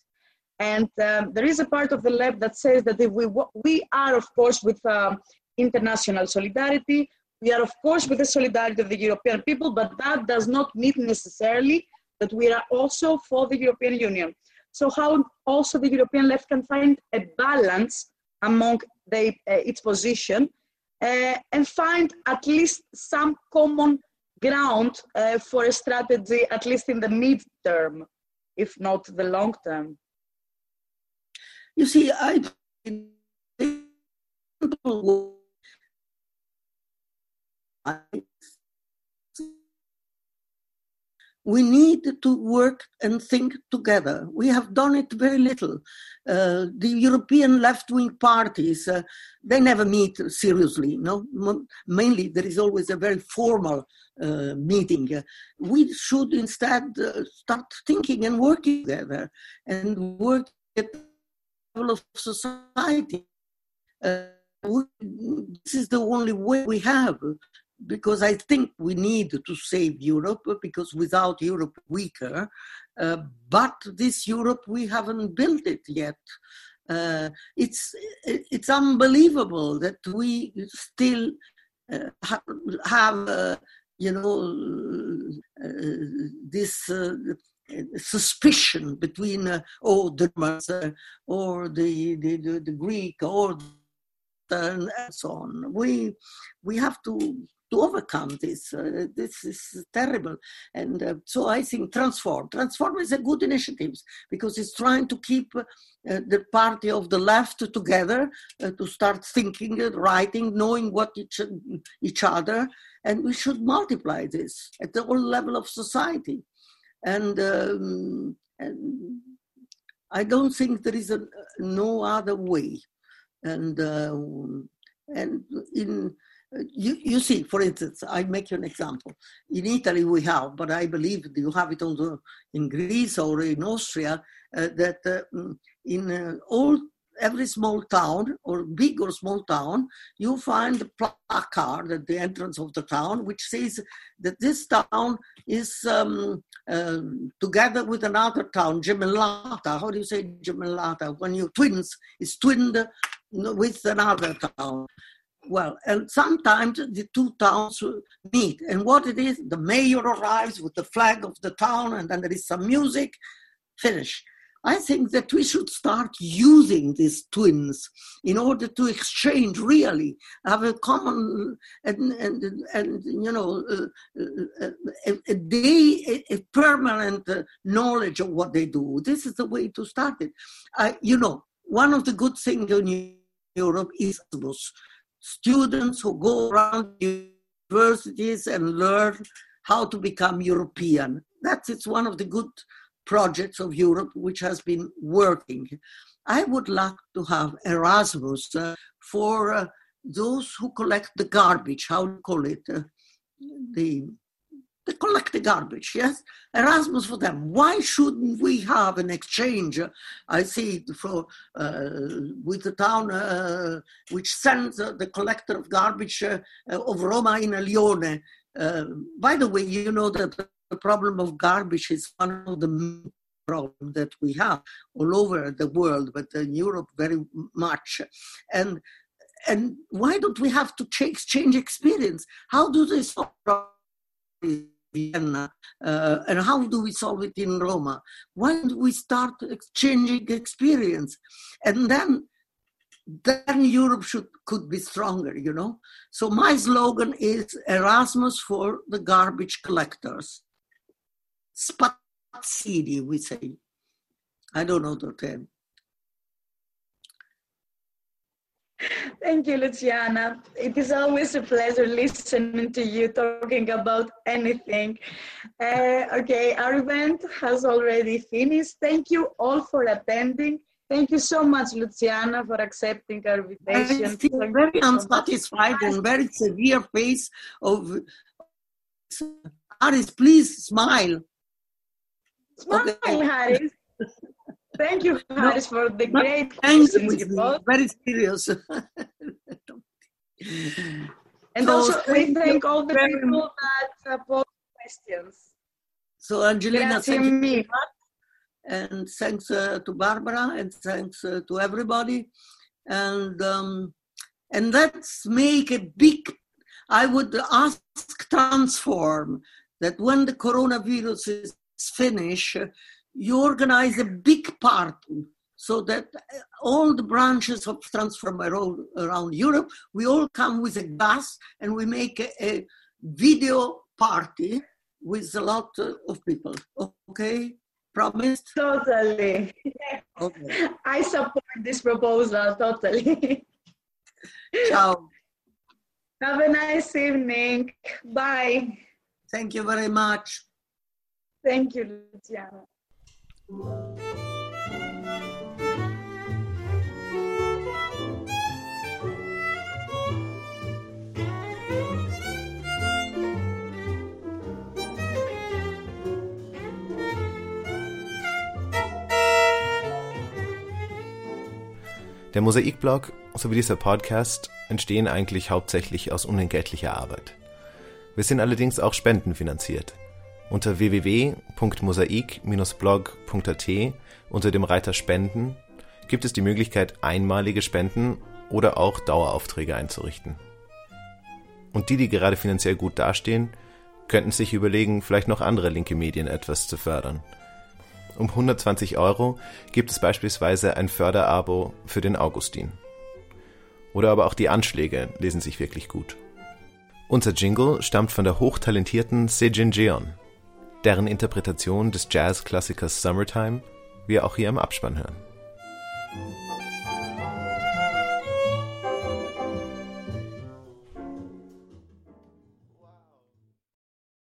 And um, there is a part of the left that says that we, we are, of course, with um, international solidarity, we are, of course, with the solidarity of the European people, but that does not mean necessarily that we are also for the European Union. So how also the European left can find a balance among the, uh, its position uh, and find at least some common ground uh, for a strategy, at least in the mid-term, if not the long term. You see, I we need to work and think together. We have done it very little. Uh, the European left-wing parties, uh, they never meet seriously. No, mainly there is always a very formal uh, meeting. we should instead uh, start thinking and working together and work at the level of society. Uh, we, this is the only way we have because I think we need to save Europe because without Europe weaker. Uh, but this Europe we haven't built it yet. Uh, it's it's unbelievable that we still uh, ha- have uh, you know uh, this uh, suspicion between oh the or the, the, the, the Greek or and so on. We we have to to overcome this. Uh, this is terrible. And uh, so I think Transform. Transform is a good initiative because it's trying to keep uh, the party of the left together, uh, to start thinking, writing, knowing what each, each other. And we should multiply this at the whole level of society. And, um, and I don't think there is a, no other way. And, uh, and in you, you see, for instance, I make you an example. In Italy, we have, but I believe you have it also in Greece or in Austria, uh, that uh, mm, in uh, all every small town or big or small town, you find a placard at the entrance of the town which says that this town is um, uh, together with another town, gemellata. How do you say gemellata? When you twins, it's twinned with another town well, and sometimes the two towns meet. And what it is, the mayor arrives with the flag of the town, and then there is some music, finish. I think that we should start using these twins in order to exchange really, have a common and and and you know uh, uh, a, a, day a, permanent uh, knowledge of what they do. This is the way to start it. I, you know, one of the good things in Europe is students who go around universities and learn how to become European. That's it's one of the good projects of Europe which has been working. I would like to have Erasmus uh, for uh, those who collect the garbage, how do you call it? Uh, the they collect the garbage, yes? Erasmus for them. Why shouldn't we have an exchange? I see for uh, with the town uh, which sends uh, the collector of garbage uh, of Roma in Lione. Uh, by the way, you know that the problem of garbage is one of the problems that we have all over the world, but in Europe very much. And and why don't we have to exchange experience? How do they solve Vienna, uh, and how do we solve it in Roma? When do we start exchanging experience? And then then Europe should could be stronger, you know. So my slogan is Erasmus for the garbage collectors. Spazzini, we say. I don't know the term. Thank you, Luciana. It is always a pleasure listening to you talking about anything. Uh, okay, our event has already finished. Thank you all for attending. Thank you so much, Luciana, for accepting our invitation. I still very unsatisfied and very severe face of Haris. Please smile. Smile, okay. Haris. Thank you, Haris, for the great questions Very serious. and so also, we thank all the people that uh, posed questions. So, Angelina, thank you very much. And thanks uh, to Barbara and thanks uh, to everybody. And um, and let's make a big. I would ask Transform that when the coronavirus is finished, you organize a big party so that all the branches of Transform around, around Europe, we all come with a bus and we make a, a video party with a lot of people. Okay? Promised? Totally. Okay. I support this proposal totally. Ciao. Have a nice evening. Bye. Thank you very much. Thank you, Luciana. Der Mosaikblog sowie dieser Podcast entstehen eigentlich hauptsächlich aus unentgeltlicher Arbeit. Wir sind allerdings auch spendenfinanziert. Unter www.mosaik-blog.at unter dem Reiter Spenden gibt es die Möglichkeit, einmalige Spenden oder auch Daueraufträge einzurichten. Und die, die gerade finanziell gut dastehen, könnten sich überlegen, vielleicht noch andere linke Medien etwas zu fördern. Um 120 Euro gibt es beispielsweise ein Förderabo für den Augustin. Oder aber auch die Anschläge lesen sich wirklich gut. Unser Jingle stammt von der hochtalentierten Sejin Jeon, deren Interpretation des Jazzklassikers Summertime wir auch hier im Abspann hören.